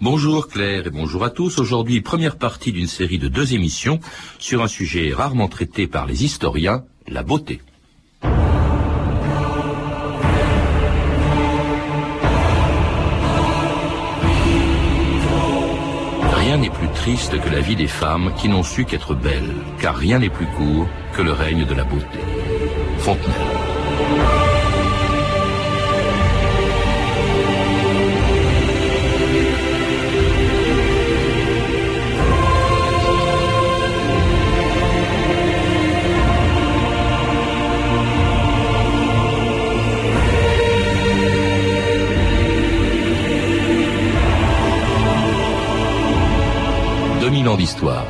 bonjour. Claire et bonjour à tous. Aujourd'hui, première partie d'une série de deux émissions sur un sujet rarement traité par les historiens, la beauté. Rien n'est plus triste que la vie des femmes qui n'ont su qu'être belles, car rien n'est plus court que le règne de la beauté. Fontenelle. 2000 ans d'histoire.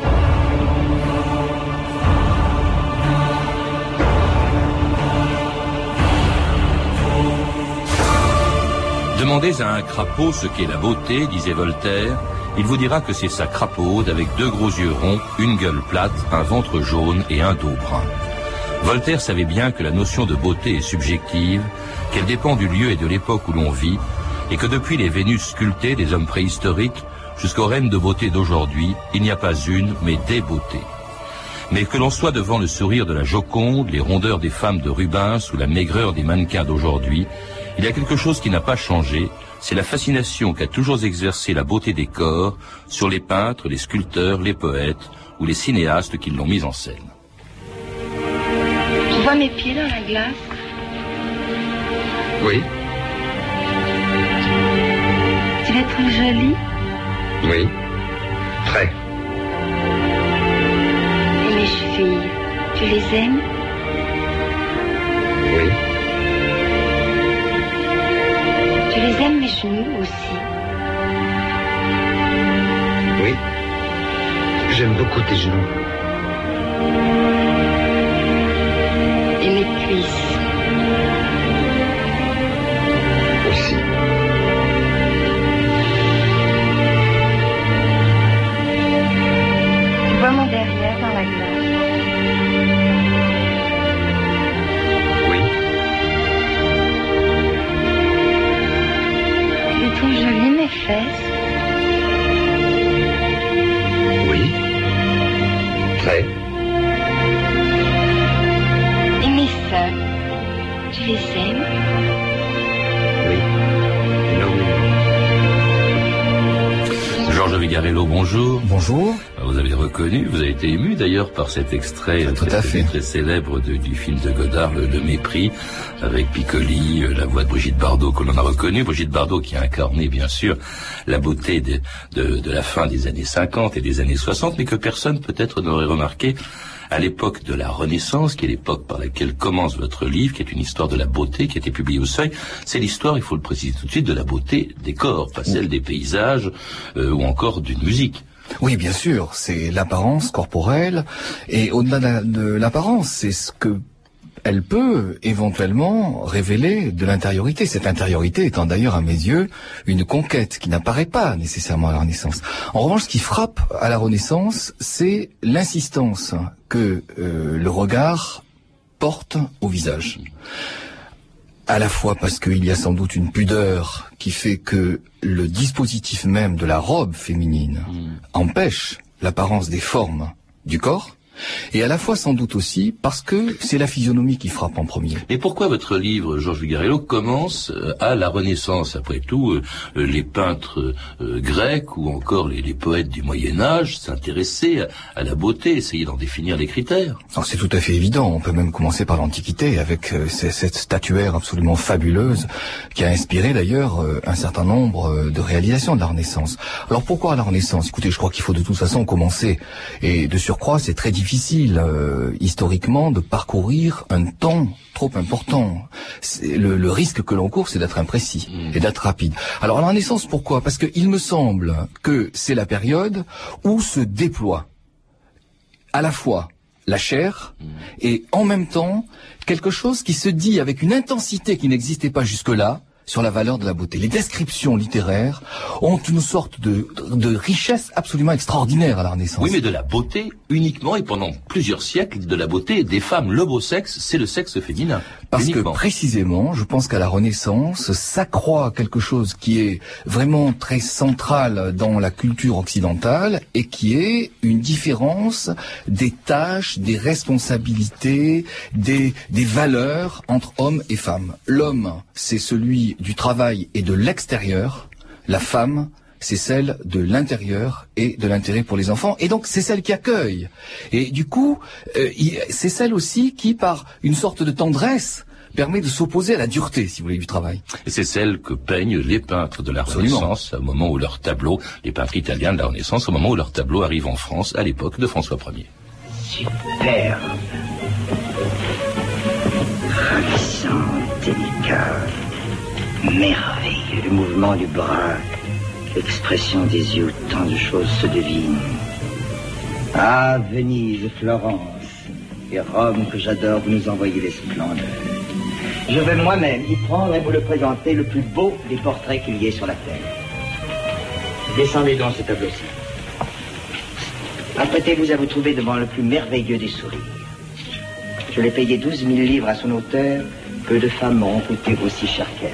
Demandez à un crapaud ce qu'est la beauté, disait Voltaire, il vous dira que c'est sa crapaude avec deux gros yeux ronds, une gueule plate, un ventre jaune et un dos brun. Voltaire savait bien que la notion de beauté est subjective, qu'elle dépend du lieu et de l'époque où l'on vit, et que depuis les Vénus sculptées des hommes préhistoriques, Jusqu'aux reines de beauté d'aujourd'hui, il n'y a pas une, mais des beautés. Mais que l'on soit devant le sourire de la Joconde, les rondeurs des femmes de Rubens ou la maigreur des mannequins d'aujourd'hui, il y a quelque chose qui n'a pas changé, c'est la fascination qu'a toujours exercé la beauté des corps sur les peintres, les sculpteurs, les poètes ou les cinéastes qui l'ont mise en scène. Tu vois mes pieds dans la glace? Oui. Tu les trouves jolis oui. Très. Et mes chevilles, tu les aimes? Oui. Tu les aimes mes genoux aussi? Oui. J'aime beaucoup tes genoux. Et mes cuisses? Trouves jolies mes fesses Oui. Très. Et mes seins, tu les aimes? Oui. Georges Vigarello, bonjour. Bonjour. Vous avez reconnu, vous avez été ému d'ailleurs par cet extrait très, célèbre du film de Godard, le, Mépris, avec Piccoli, euh, la voix de Brigitte Bardot que l'on a reconnue. Brigitte Bardot qui a incarné bien sûr la beauté de, de la fin des années 50 et des années 60, mais que personne peut-être n'aurait remarqué à l'époque de la Renaissance, qui est l'époque par laquelle commence votre livre, qui est une histoire de la beauté, qui a été publiée au Seuil. C'est l'histoire, il faut le préciser tout de suite, de la beauté des corps, pas celle des paysages euh, ou encore d'une musique. Oui, bien sûr, c'est l'apparence corporelle, et au-delà de l'apparence, c'est ce que elle peut éventuellement révéler de l'intériorité. Cette intériorité étant d'ailleurs à mes yeux une conquête qui n'apparaît pas nécessairement à la Renaissance. En revanche, ce qui frappe à la Renaissance, c'est l'insistance que euh, le regard porte au visage à la fois parce qu'il y a sans doute une pudeur qui fait que le dispositif même de la robe féminine hmm. empêche l'apparence des formes du corps, et à la fois sans doute aussi parce que c'est la physionomie qui frappe en premier. Mais pourquoi votre livre, Georges Vigarello, commence euh, à la Renaissance Après tout, euh, euh, les peintres grecs ou encore les, poètes du Moyen Âge s'intéressaient à, la beauté, essayaient d'en définir les critères? C'est tout à fait évident. On peut même commencer par l'Antiquité avec cette statuaire absolument fabuleuse qui a inspiré d'ailleurs un certain nombre de réalisations de la Renaissance. Alors pourquoi la Renaissance? Écoutez, je crois qu'il faut de toute façon commencer. Et de surcroît, c'est très difficile difficile euh, historiquement de parcourir un temps trop important. Le, risque que l'on court, c'est d'être imprécis et d'être rapide. Alors la naissance, pourquoi? Parce qu'il me semble que c'est la période où se déploie à la fois la chair et en même temps quelque chose qui se dit avec une intensité qui n'existait pas jusque-là, sur la valeur de la beauté. Les descriptions littéraires ont une sorte de, de richesse absolument extraordinaire à la Renaissance. Oui, mais de la beauté uniquement et pendant plusieurs siècles, de la beauté des femmes. Le beau sexe, c'est le sexe féminin. Parce Uniquement. que précisément, je pense qu'à la Renaissance, s'accroît quelque chose qui est vraiment très central dans la culture occidentale et qui est une différence des tâches, des responsabilités, des, des valeurs entre hommes et femmes. L'homme, c'est celui du travail et de l'extérieur. La femme, c'est celle de l'intérieur et de l'intérêt pour les enfants. Et donc, c'est celle qui accueille. Et du coup, euh, c'est celle aussi qui, par une sorte de tendresse, permet de s'opposer à la dureté, si vous voulez, du travail. Et c'est celle que peignent les peintres de la Absolument. Renaissance au moment où leur tableau, les peintres italiens de la Renaissance, au moment où leur tableau arrive en France à l'époque de François Ier. Superbe. Ravissant, délicat, merveilleux. Le mouvement du bras, l'expression des yeux, tant de choses se devinent. Ah, Venise, Florence et Rome que j'adore, vous nous envoyez les splendeurs. Je vais moi-même y prendre et vous le présenter le plus beau des portraits qu'il y ait sur la terre. Descendez dans ce tableau-ci. Apprêtez-vous à vous trouver devant le plus merveilleux des sourires. Je l'ai payé 12 000 livres à son auteur. Peu de femmes m'auront coûté aussi cher qu'elle.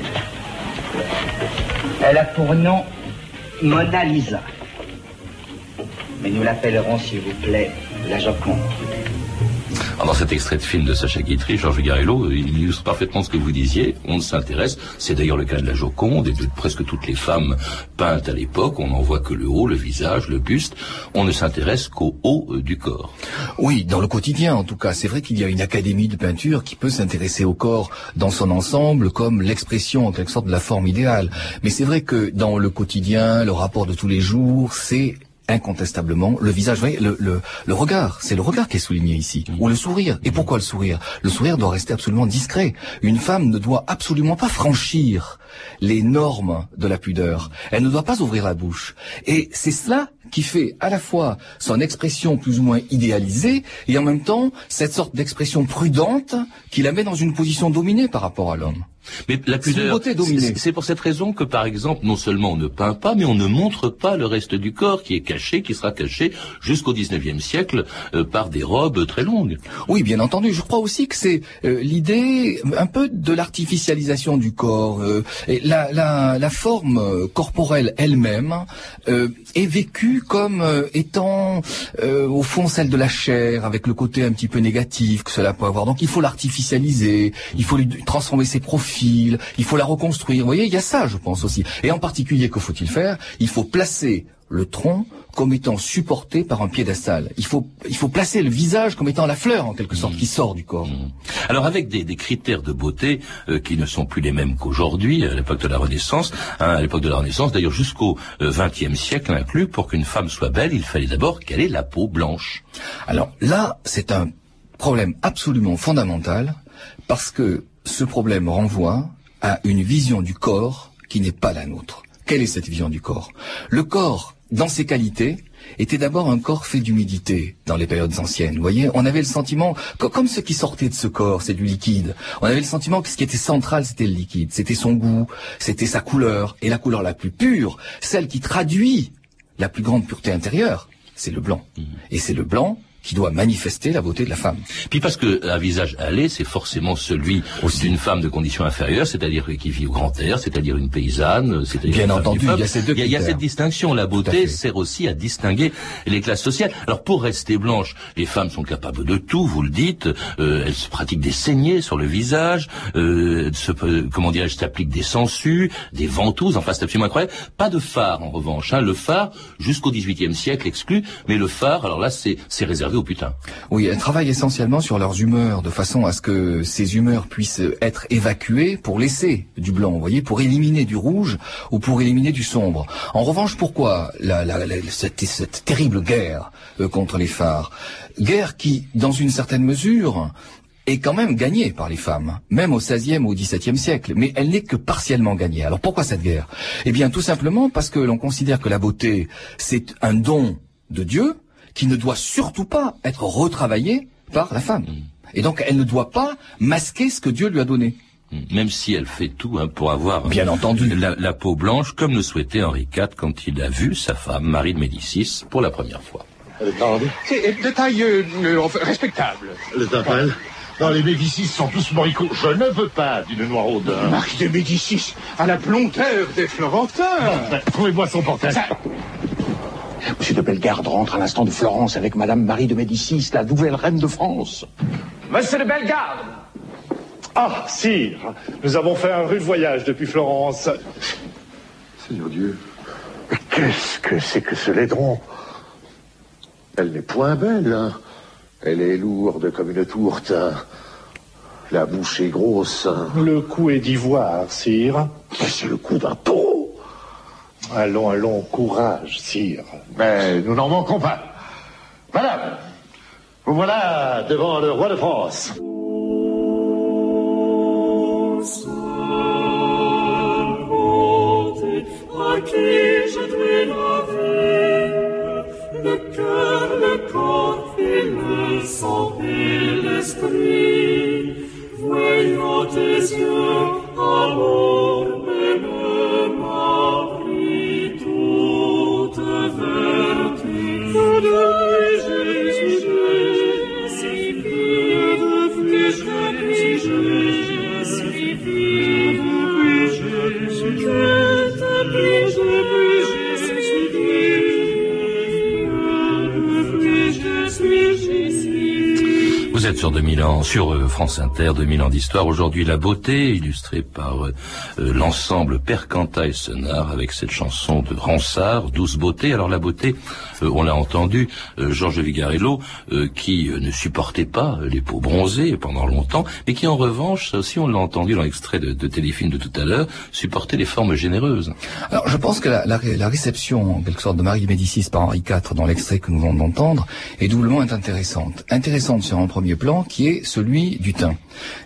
Elle a pour nom Mona Lisa. Mais nous l'appellerons, s'il vous plaît, la Joconde. Alors, dans cet extrait de film de Sacha Guitry, Georges Garello, il illustre parfaitement ce que vous disiez. On s'intéresse, c'est d'ailleurs le cas de la Joconde et de presque toutes les femmes peintes à l'époque. On n'en voit que le haut, le visage, le buste. On ne s'intéresse qu'au haut euh, du corps. Oui, dans le quotidien en tout cas. C'est vrai qu'il y a une académie de peinture qui peut s'intéresser au corps dans son ensemble comme l'expression en quelque sorte de la forme idéale. Mais c'est vrai que dans le quotidien, le rapport de tous les jours, c'est incontestablement le visage, vous voyez, le, le, le regard, c'est le regard qui est souligné ici, ou le sourire. Et pourquoi le sourire? Le sourire doit rester absolument discret. Une femme ne doit absolument pas franchir les normes de la pudeur. Elle ne doit pas ouvrir la bouche. Et c'est cela qui fait à la fois son expression plus ou moins idéalisée et en même temps cette sorte d'expression prudente qui la met dans une position dominée par rapport à l'homme. Mais la pudeur, c'est- pour cette raison que, par exemple, non seulement on ne peint pas, mais on ne montre pas le reste du corps qui est caché, qui sera caché jusqu'au 19e siècle euh, par des robes très longues. Oui, bien entendu. Je crois aussi que c'est euh, l'idée un peu de l'artificialisation du corps. euh, et la, la, la forme corporelle elle-même est vécue comme étant au fond celle de la chair, avec le côté un petit peu négatif que cela peut avoir. Donc il faut l'artificialiser, il faut lui transformer ses profils, il faut la reconstruire. Vous voyez, il y a ça, je pense aussi. Et en particulier, que faut-il faire? Il faut placer le tronc comme étant supporté par un piédestal. Il faut, il faut placer le visage comme étant la fleur, en quelque sorte, qui sort du corps. Alors avec des, des critères de beauté euh, qui ne sont plus les mêmes qu'aujourd'hui, à l'époque de la Renaissance, hein, à l'époque de la Renaissance, d'ailleurs jusqu'au XXe siècle inclus, pour qu'une femme soit belle, il fallait d'abord qu'elle ait la peau blanche. Alors là, c'est un problème absolument fondamental, parce que ce problème renvoie à une vision du corps qui n'est pas la nôtre. Quelle est cette vision du corps? Le corps, dans ses qualités, était d'abord un corps fait d'humidité dans les périodes anciennes. Vous voyez, on avait le sentiment, co- comme ce qui sortait de ce corps, c'est du liquide. On avait le sentiment que ce qui était central, c'était le liquide. C'était son goût, c'était sa couleur. Et la couleur la plus pure, celle qui traduit la plus grande pureté intérieure, c'est le blanc. Et c'est le blanc qui doit manifester la beauté de la femme. Puis parce que un visage allé, c'est forcément celui d'une femme de condition inférieure, c'est-à-dire qui vit au grand air, c'est-à-dire une paysanne, c'est-à-dire Bien une femme entendu, il y a ces deux il y a, il y a cette distinction. La beauté sert aussi à distinguer les classes sociales. Alors pour rester blanche, les femmes sont capables de tout, vous le dites. Euh, elles se pratiquent des saignées sur le visage, euh, se, euh, comment dirais-je, s'appliquent des sangsues, des ventouses. Enfin, c'est absolument incroyable. Pas de phare en revanche. Hein. Le phare jusqu'au XVIIIe siècle exclu, mais le phare, alors là, c'est c'est Oui, elles travaillent essentiellement sur leurs humeurs, de façon à ce que ces humeurs puissent être évacuées pour laisser du blanc, vous voyez, pour éliminer du rouge ou pour éliminer du sombre. En revanche, pourquoi la, la- la- cette, cette terrible guerre euh, contre les phares? Guerre qui, dans une certaine mesure, est quand même gagnée par les femmes, même au XVIe ou au XVIIe siècle, mais elle n'est que partiellement gagnée. Alors pourquoi cette guerre? Eh bien, tout simplement parce que l'on considère que la beauté, c'est un don de Dieu qui ne doit surtout pas être retravaillé par la femme. Et donc, elle ne doit pas masquer ce que Dieu lui a donné. Même si elle fait tout hein, pour avoir Bien entendu. la, la peau blanche, comme le souhaitait Henri IV quand il a vu sa femme, Marie de Médicis, pour la première fois. C'est de taille euh, euh, enfin, respectable. Le tapal Non, les Médicis sont tous moricots. Je ne veux pas d'une noiraude. Marie de Médicis, à la blondeur des Florentins. Trouvez-moi son portrait. Monsieur de Bellegarde rentre à l'instant de Florence avec Madame Marie de Médicis, la nouvelle reine de France. Monsieur de Bellegarde Ah, sire, nous avons fait un rude voyage depuis Florence. Seigneur Dieu, mais qu'est-ce que c'est que ce laidron? Elle n'est point belle, hein. Elle est lourde comme une tourte. hein. La bouche est grosse. hein. Le cou est d'ivoire, sire. Mais c'est le coup d'un taureau. Allons, allons, courage, sire. Mais nous n'en manquons pas. Madame, vous voilà devant le roi de France. à qui je dois la vie, le cœur, le corps et le sang et l'esprit. Voyant tes yeux, amour, sur 2000 ans, sur euh, France Inter, 2000 ans d'histoire. Aujourd'hui, la beauté, illustrée par euh, euh, l'ensemble Percanta et Sonar, avec cette chanson de Ransard, Douce beauté. Alors la beauté, euh, on l'a entendu, euh, Georges Vigarello, euh, qui euh, ne supportait pas les peaux bronzées pendant longtemps, mais qui en revanche, aussi on l'a entendu dans l'extrait de, de téléfilm de tout à l'heure, supportait les formes généreuses. Alors, je pense que la, la ré- la réception, en quelque sorte, de Marie Médicis par Henri IV dans l'extrait que nous venons d'entendre est doublement intéressante. Intéressante sur un premier plan qui est celui du teint.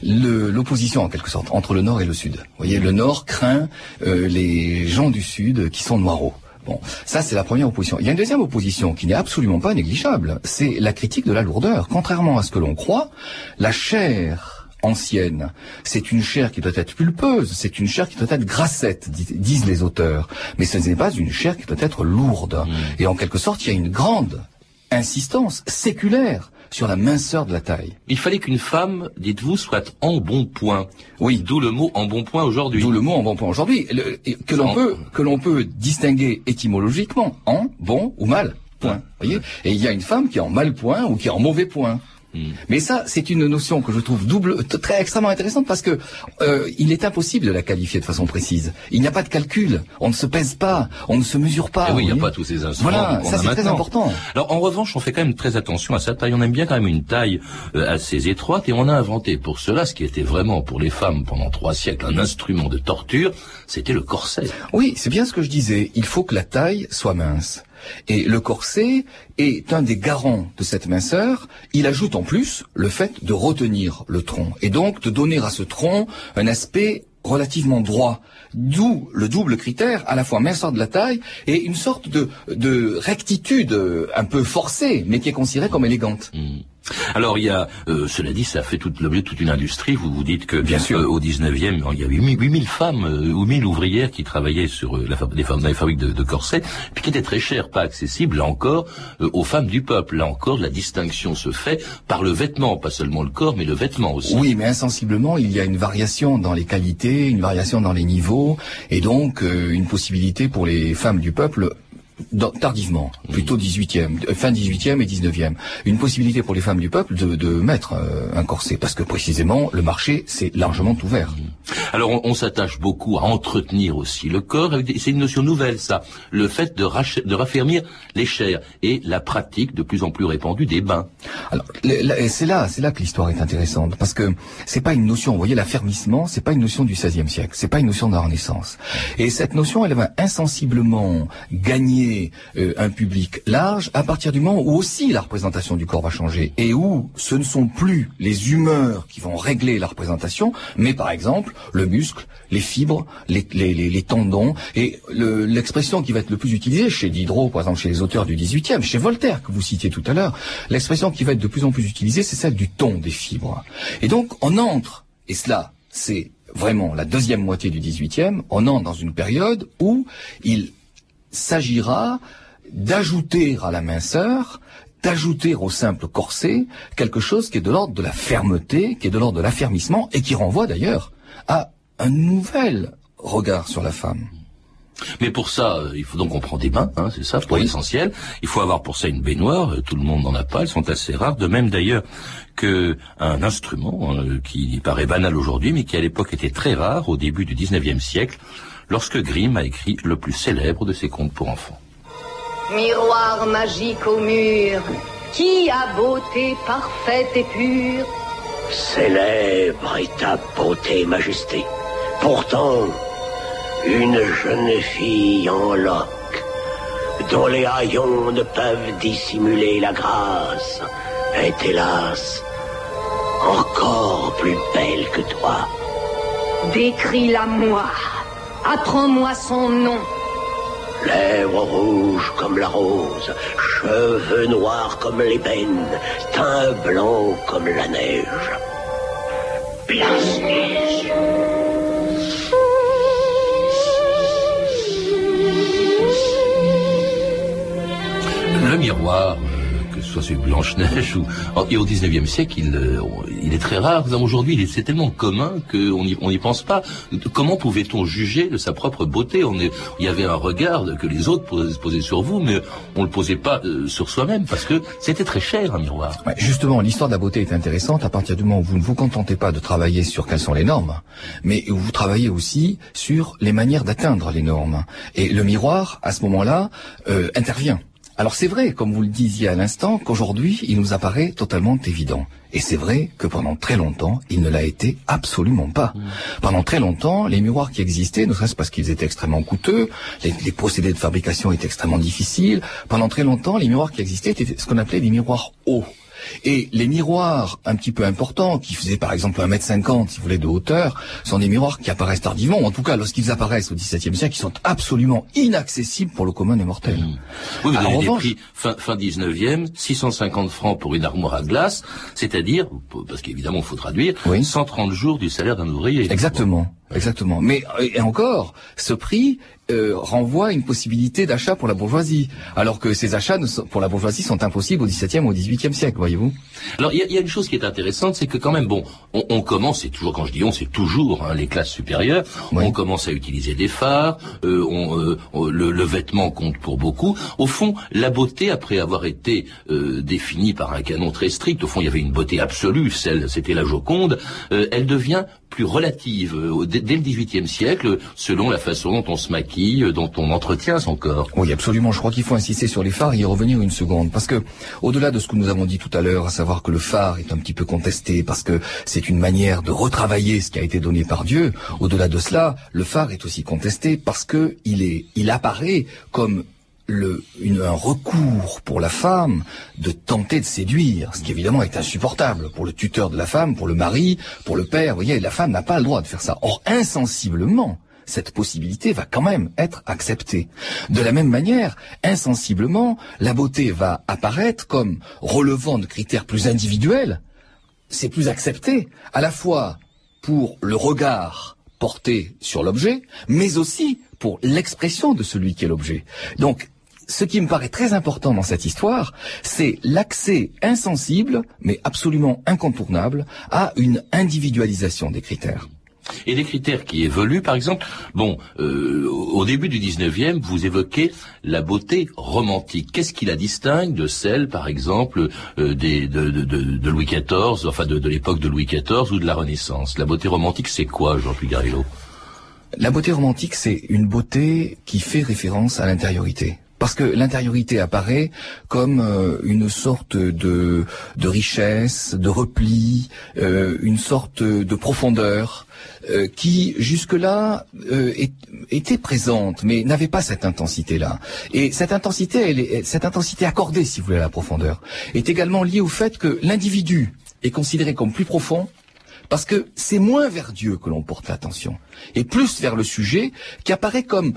L'opposition, en quelque sorte, entre le Nord et le Sud. Vous voyez, le Nord craint les gens du Sud qui sont noireaux. Bon, ça c'est la première opposition. Il y a une deuxième opposition qui n'est absolument pas négligeable, c'est la critique de la lourdeur. Contrairement à ce que l'on croit, la chair ancienne, c'est une chair qui doit être pulpeuse, c'est une chair qui doit être grassette, dis- disent les auteurs. Mais ce n'est pas une chair qui doit être lourde. Et en quelque sorte, il y a une grande insistance séculaire sur la minceur de la taille. Il fallait qu'une femme, dites-vous, soit en bon point. Oui. D'où le mot en bon point aujourd'hui. D'où le mot en bon point aujourd'hui, que l'on En- peut que l'on peut distinguer étymologiquement en bon ou mal point. Voyez? Et il y a une femme qui est en mal point ou qui est en mauvais point. Mais ça, c'est une notion que je trouve double, très extrêmement intéressante parce que euh, il est impossible de la qualifier de façon précise. Il n'y a pas de calcul, on ne se pèse pas, on ne se mesure pas. Eh oui, il n'y a pas tous ces instruments Voilà, ça c'est très important. Alors en revanche, on fait quand même très attention à sa taille. On aime bien quand même une taille euh, assez étroite et on a inventé pour cela ce qui était vraiment pour les femmes pendant trois siècles un instrument de torture, c'était le corset. Oui, c'est bien ce que je disais. Il faut que la taille soit mince. Et le corset est un des garants de cette minceur. Il ajoute en plus le fait de retenir le tronc et donc de donner à ce tronc un aspect relativement droit. D'où le double critère, à la fois minceur de la taille et une sorte de, de rectitude un peu forcée, mais qui est considérée comme élégante. Alors il y a, euh, cela dit, ça fait tout l'objet de toute une industrie. Vous vous dites que Bien sûr. euh, au 19e, il y avait 8000 8000 femmes euh, ou 1000 ouvrières qui travaillaient sur euh, la, des, fab- dans les fabriques de, de corsets, puis qui étaient très chères, pas accessibles, là encore, euh, aux femmes du peuple. Là encore, la distinction se fait par le vêtement, pas seulement le corps, mais le vêtement aussi. Oui, mais insensiblement, il y a une variation dans les qualités, une variation dans les niveaux, et donc euh, une possibilité pour les femmes du peuple dans- tardivement, plutôt 18e, euh, fin 18e et 19e, une possibilité pour les femmes du peuple de, de mettre euh, un corset, parce que précisément le marché c'est largement ouvert. Alors on, on s'attache beaucoup à entretenir aussi le corps. C'est une notion nouvelle, ça. Le fait de, rach- de raffermir les chairs et la pratique de plus en plus répandue des bains. Alors c'est là, c'est là que l'histoire est intéressante parce que c'est pas une notion. Vous voyez, l'affermissement, c'est pas une notion du XVIe siècle, c'est pas une notion de la Renaissance. Et cette notion, elle va insensiblement gagner euh, un public large à partir du moment où aussi la représentation du corps va changer et où ce ne sont plus les humeurs qui vont régler la représentation, mais par exemple le muscle, les fibres, les, tendons et le- l'expression qui va être le plus utilisée chez Diderot, par exemple chez les auteurs du XVIIIe, chez Voltaire que vous citiez tout à l'heure, l'expression qui va être de plus en plus utilisée, c'est celle du ton des fibres. Et donc on entre, et cela c'est vraiment la deuxième moitié du XVIIIe, on entre dans une période où il s'agira d'ajouter à la minceur d'ajouter au simple corset quelque chose qui est de l'ordre de la fermeté, qui est de l'ordre de l'affermissement, et qui renvoie d'ailleurs à un nouvel regard sur la femme. Mais pour ça, euh, il faut donc on prend des bains, hein, c'est ça, pour l'essentiel. Il faut avoir pour ça une baignoire, euh, tout le monde n'en a pas, elles sont assez rares. De même d'ailleurs que un instrument euh, qui paraît banal aujourd'hui, mais qui à l'époque était très rare au début du 19e siècle, lorsque Grimm a écrit le plus célèbre de ses contes pour enfants. Miroir magique au mur, qui a beauté parfaite et pure Célèbre est ta beauté et majesté. Pourtant, une jeune fille en loques, dont les haillons ne peuvent dissimuler la grâce, est hélas encore plus belle que toi. Décris-la moi, apprends-moi son nom. Lèvres rouges comme la rose, cheveux noirs comme l'ébène, teint blanc comme la neige. Blanche-Neige. Le miroir, soit celui Blanche-Neige ou... Et au 19e siècle, il, euh, il est très rare. Aujourd'hui, c'est tellement commun qu'on n'y n'y pense pas. Comment pouvait-on juger de sa propre beauté? On Il y avait un regard que les autres posaient, sur vous, mais on ne le posait pas euh, sur soi-même, parce que c'était très cher, un miroir. Justement, l'histoire de la beauté est intéressante à partir du moment où vous ne vous contentez pas de travailler sur quelles sont les normes, mais où vous travaillez aussi sur les manières d'atteindre les normes. Et le miroir, à ce moment-là, euh, intervient. Alors c'est vrai, comme vous le disiez à l'instant, qu'aujourd'hui, il nous apparaît totalement évident. Et c'est vrai que pendant très longtemps, il ne l'a été absolument pas. Pendant très longtemps, les miroirs qui existaient, ne serait-ce parce qu'ils étaient extrêmement coûteux, les, les procédés de fabrication étaient extrêmement difficiles, pendant très longtemps, les miroirs qui existaient étaient ce qu'on appelait des miroirs hauts. Et les miroirs un petit peu importants, qui faisaient par exemple 1m50, si vous voulez, de hauteur, sont des miroirs qui apparaissent tardivement, ou en tout cas lorsqu'ils apparaissent au XVIIe siècle, qui sont absolument inaccessibles pour le commun des mortels. Oui, vous avez en des revanche- prix fin, fin 19e, 650 francs pour une armoire à glace, c'est-à-dire, parce qu'évidemment il faut traduire, 130 jours du salaire d'un ouvrier. Exactement, exactement. Mais euh, et encore, ce prix euh, renvoie à une possibilité d'achat pour la bourgeoisie, alors que ces achats ne sont- pour la bourgeoisie sont impossibles au XVIIe ou au XVIIIe siècle, voyez-vous. Alors il y, y a une chose qui est intéressante, c'est que quand même, bon, on, on commence, c'est toujours quand je dis on, c'est toujours hein, les classes supérieures, on commence à utiliser des phares, euh, on, euh, on- le, le vêtement compte pour beaucoup. Au fond, la beauté, après avoir été euh, définie par un canon très strict, au fond il y avait une beauté absolue, celle, c'était la Joconde, euh, elle devient plus relative euh, dès, le XVIIIe siècle, selon la façon dont on se maquille, euh, dont on entretient son corps. Oui, absolument. Je crois qu'il faut insister sur les phares et y revenir une seconde. Parce que, au-delà de ce que nous avons dit tout à l'heure, à savoir que le phare est un petit peu contesté, parce que c'est une manière de retravailler ce qui a été donné par Dieu, au-delà de cela, le phare est aussi contesté parce que il est, il apparaît comme le, une- un recours pour la femme de tenter de séduire, ce qui évidemment est insupportable pour le tuteur de la femme, pour le mari, pour le père. Vous voyez, la femme n'a pas le droit de faire ça. Or, insensiblement, cette possibilité va quand même être acceptée. De la même manière, insensiblement, la beauté va apparaître comme relevant de critères plus individuels. C'est plus accepté, à la fois pour le regard porté sur l'objet, mais aussi pour l'expression de celui qui est l'objet. Donc, ce qui me paraît très important dans cette histoire, c'est l'accès insensible, mais absolument incontournable, à une individualisation des critères. Et des critères qui évoluent, par exemple, bon, euh, au début du 19e, vous évoquez la beauté romantique. Qu'est-ce qui la distingue de celle, par exemple, euh, des, de, de- de- de Louis XIV, enfin de, de l'époque de Louis XIV ou de la Renaissance? La beauté romantique, c'est quoi, Jean Pigarillo La beauté romantique, c'est une beauté qui fait référence à l'intériorité. Parce que l'intériorité apparaît comme euh, une sorte de, richesse, de repli, euh, une sorte de profondeur euh, qui jusque-là était présente, mais n'avait pas cette intensité-là. Et cette intensité, cette intensité accordée, si vous voulez, à la profondeur, est également liée au fait que l'individu est considéré comme plus profond parce que c'est moins vers Dieu que l'on porte l'attention, et plus vers le sujet qui apparaît comme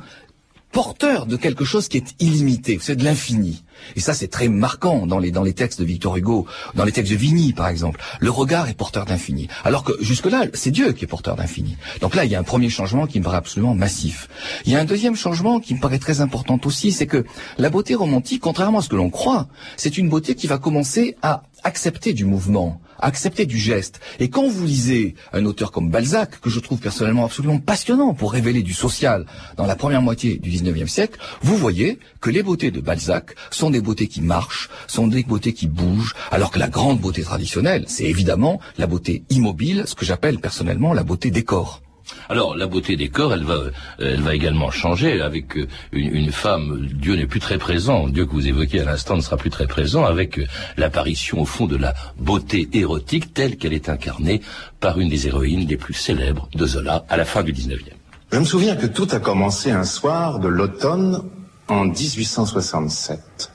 porteur de quelque chose qui est illimité, c'est de l'infini. Et ça, c'est très marquant dans les, dans les textes de Victor Hugo, dans les textes de Vigny, par exemple. Le regard est porteur d'infini. Alors que jusque-là, c'est Dieu qui est porteur d'infini. Donc là, il y a un premier changement qui me paraît absolument massif. Il y a un deuxième changement qui me paraît très important aussi, c'est que la beauté romantique, contrairement à ce que l'on croit, c'est une beauté qui va commencer à accepter du mouvement, accepter du geste. Et quand vous lisez un auteur comme Balzac, que je trouve personnellement absolument passionnant pour révéler du social dans la première moitié du 19e siècle, vous voyez que les beautés de Balzac sont des beautés qui marchent, sont des beautés qui bougent, alors que la grande beauté traditionnelle, c'est évidemment la beauté immobile, ce que j'appelle personnellement la beauté des corps. Alors la beauté des corps, elle va, elle va également changer avec euh, une, femme. Dieu n'est plus très présent. Dieu que vous évoquiez à l'instant ne sera plus très présent avec euh, l'apparition au fond de la beauté érotique telle qu'elle est incarnée par une des héroïnes les plus célèbres de Zola à la fin du 19e. Je me souviens que tout a commencé un soir de l'automne en 1867.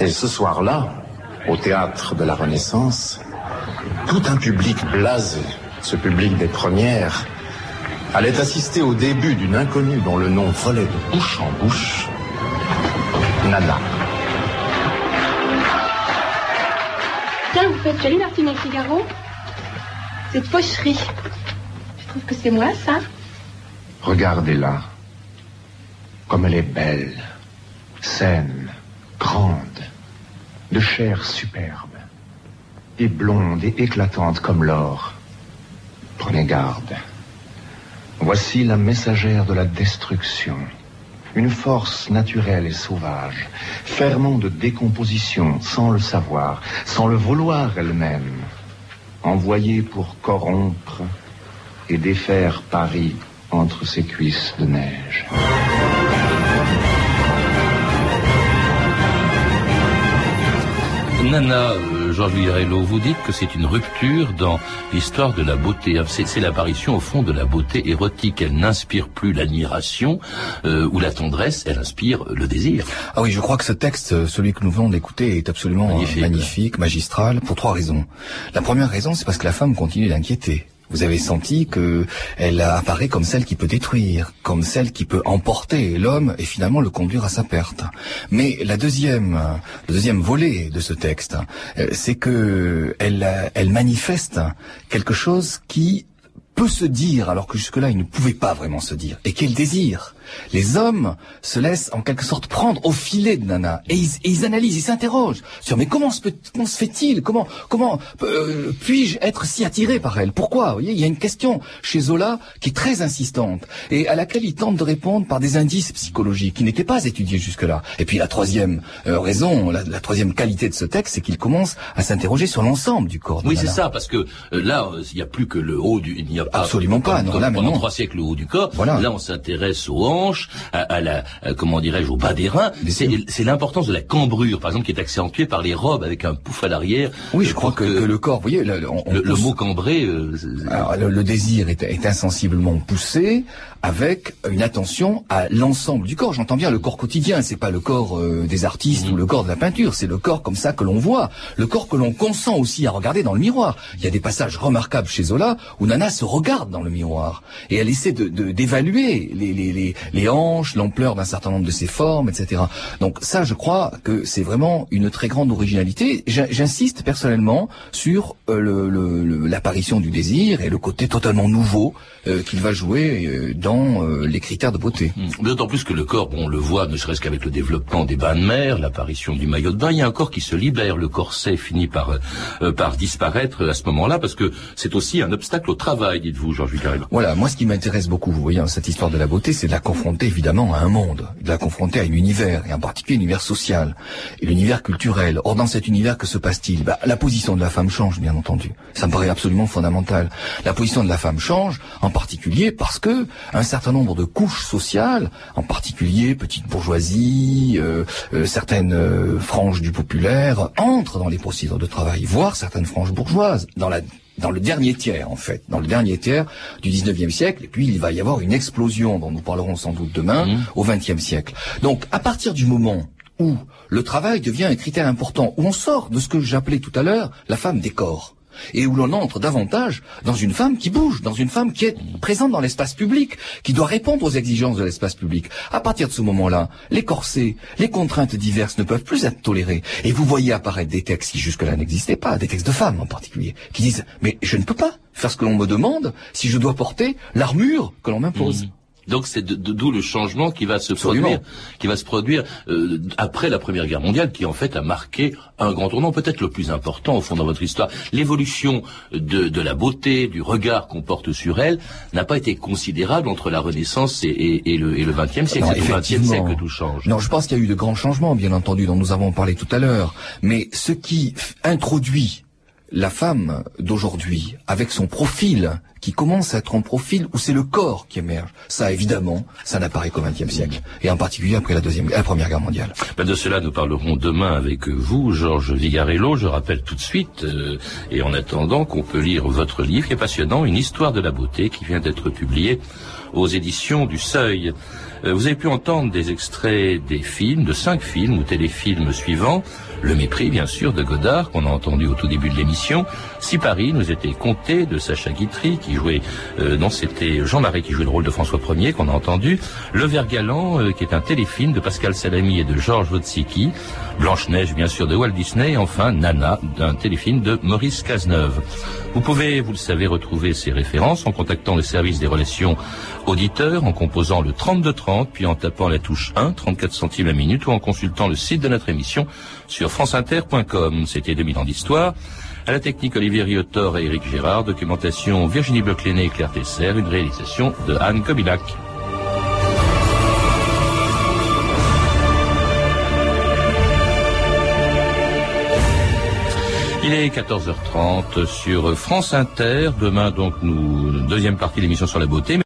Et ce soir-là, au théâtre de la Renaissance, tout un public blasé ce public des premières, allait assister au début d'une inconnue dont le nom volait de bouche en bouche, Nana. Tiens, vous faites jolie Martine Figaro Cette pocherie. Je trouve que c'est moi, ça. Regardez-la. Comme elle est belle, saine, grande, de chair superbe, et blonde et éclatante comme l'or. Prenez garde. Voici la messagère de la destruction. Une force naturelle et sauvage, ferment de décomposition sans le savoir, sans le vouloir elle-même, envoyée pour corrompre et défaire Paris entre ses cuisses de neige. Nana, euh, Georges Villarello, vous dites que c'est une rupture dans l'histoire de la beauté. C'est l'apparition au fond de la beauté érotique. Elle n'inspire plus l'admiration euh, ou la tendresse, elle inspire le désir. Ah oui, je crois que ce texte, celui que nous venons d'écouter, est absolument magnifique, magnifique magistral, pour trois raisons. La première raison, c'est parce que la femme continue d'inquiéter. Vous avez senti que elle apparaît comme celle qui peut détruire, comme celle qui peut emporter l'homme et finalement le conduire à sa perte. Mais la deuxième, le deuxième volet de ce texte, euh, c'est que elle, elle manifeste quelque chose qui peut se dire alors que jusque-là il ne pouvait pas vraiment se dire. Et quel désir les hommes se laissent en quelque sorte prendre au filet de Nana et ils, analysent, ils s'interrogent sur mais comment se, se fait-il? Comment comment euh, puis-je être si attiré par elle? Pourquoi? Vous voyez, il y a une question chez Zola qui est très insistante et à laquelle il tente de répondre par des indices psychologiques qui n'étaient pas étudiés jusque-là. Et puis la troisième euh, raison, la, troisième qualité de ce texte, c'est qu'il commence à s'interroger sur l'ensemble du corps. De oui, c'est ça, parce que euh, là, il n'y a plus que le haut du, il n'y a pas absolument pas. non, là, pendant trois siècles le haut du corps. Voilà. Là, on s'intéresse au à, la, comment dirais-je, au bas des reins. C'est l'importance de la cambrure, par exemple, qui est accentuée par les robes avec un pouf à l'arrière. Oui, je crois que, le corps, vous voyez, le, le, mot cambré. Euh, alors, le, désir est, est insensiblement poussé avec une attention à l'ensemble du corps. J'entends bien le corps quotidien, c'est pas le corps euh, des artistes ou le corps de la peinture, c'est le corps comme ça que l'on voit, le corps que l'on consent aussi à regarder dans le miroir. Il y a des passages remarquables chez Zola où Nana se regarde dans le miroir et elle essaie de d'évaluer les, les, les, les hanches, l'ampleur d'un certain nombre de ses formes, etc. Donc ça, je crois que c'est vraiment une très grande originalité. J'insiste personnellement sur euh, l'apparition du désir et le côté totalement nouveau euh, qu'il va jouer dans euh, les critères de beauté. Hmm. D'autant plus que le corps, on le voit, ne serait-ce qu'avec le développement des bains de mer, l'apparition du maillot de bain, il y a un corps qui se libère. Le corset finit par euh, par disparaître à ce moment-là, parce que c'est aussi un obstacle au travail, dites-vous, Georges Vicarel. Voilà, moi ce qui m'intéresse beaucoup, vous voyez, dans cette histoire de la beauté, c'est de la confronter évidemment à un monde, de la confronter à un univers, et en particulier l'univers social, et l'univers culturel. Or, dans cet univers, que se passe-t-il? Bah, La position de la femme change, bien entendu. Ça me paraît absolument fondamental. La position de la femme change, en particulier parce que un certain nombre de couches sociales, en particulier petite bourgeoisie, euh, euh, certaines euh, franges du populaire, entrent dans les procédures de travail, voire certaines franges bourgeoises, dans la dans le dernier tiers, en fait, dans le dernier tiers du 19e siècle, et puis il va y avoir une explosion dont nous parlerons sans doute demain mmh. au 20e siècle. Donc, à partir du moment où le travail devient un critère important, où on sort de ce que j'appelais tout à l'heure la femme des corps, et où l'on entre davantage dans une femme qui bouge, dans une femme qui est présente dans l'espace public, qui doit répondre aux exigences de l'espace public. À partir de ce moment-là, les corsets, les contraintes diverses ne peuvent plus être tolérées. Et vous voyez apparaître des textes qui jusque-là n'existaient pas, des textes de femmes en particulier, qui disent mais je ne peux pas faire ce que l'on me demande si je dois porter l'armure que l'on m'impose. Mmh. Donc c'est d'où le changement qui va se produire, qui va se produire euh, après la Première Guerre mondiale, qui en fait a marqué un grand tournant, peut-être le plus important au fond dans votre histoire. L'évolution de, de, la beauté, du regard qu'on porte sur elle, n'a pas été considérable entre la Renaissance et, et, et le, et le XXe siècle. C'est au XXe siècle que tout change. Non, je pense qu'il y a eu de grands changements, bien entendu, dont nous avons parlé tout à l'heure. Mais ce qui introduit la femme d'aujourd'hui, avec son profil, qui commence à être en profil où c'est le corps qui émerge, ça évidemment, ça n'apparaît qu'au XXe siècle, et en particulier après la deuxième, première guerre mondiale. Ben de cela, nous parlerons demain avec vous, Georges Vigarello. Je rappelle tout de suite, euh, et en attendant qu'on peut lire votre livre qui est passionnant, une histoire de la beauté, qui vient d'être publié aux éditions du Seuil. Euh, vous avez pu entendre des extraits des films, de cinq films ou téléfilms suivants. Le mépris, bien sûr, de Godard, qu'on a entendu au tout début de l'émission. Si Paris nous était compté de Sacha Guitry, qui jouait, euh, non, c'était Jean-Marie qui jouait le rôle de François Ier, qu'on a entendu. Le Vert Galant, euh, qui est un téléfilm de Pascal Salami et de Georges Wojcicki. Blanche-Neige, bien sûr, de Walt Disney. Et enfin, Nana, d'un téléfilm de Maurice Cazeneuve. Vous pouvez, vous le savez, retrouver ces références en contactant le service des relations auditeurs, en composant le 3230, puis en tapant la touche 1, 34 centimes la minute, ou en consultant le site de notre émission sur franceinter.com. C'était 2000 ans d'histoire. À la technique, Olivier Riotor et Éric Gérard. Documentation, Virginie bloch et Claire Tesser. Une réalisation de Anne Kobilac. Il est 14h30 sur France Inter. Demain, donc, nous, deuxième partie de l'émission sur la beauté.